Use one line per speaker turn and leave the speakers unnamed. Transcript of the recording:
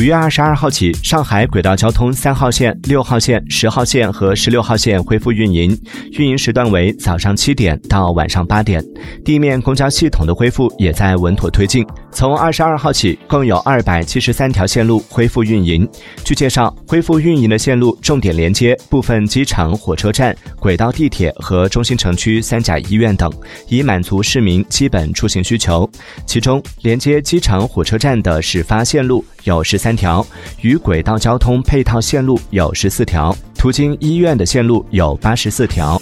五月二十二号起，上海轨道交通三号线、六号线、十号线和十六号线恢复运营，运营时段为早上七点到晚上八点。地面公交系统的恢复也在稳妥推进。从二十二号起，共有二百七十三条线路恢复运营。据介绍，恢复运营的线路重点连接部分机场、火车站、轨道地铁和中心城区三甲医院等，以满足市民基本出行需求。其中，连接机场、火车站的始发线路有十三。条与轨道交通配套线路有十四条，途经医院的线路有八十四条。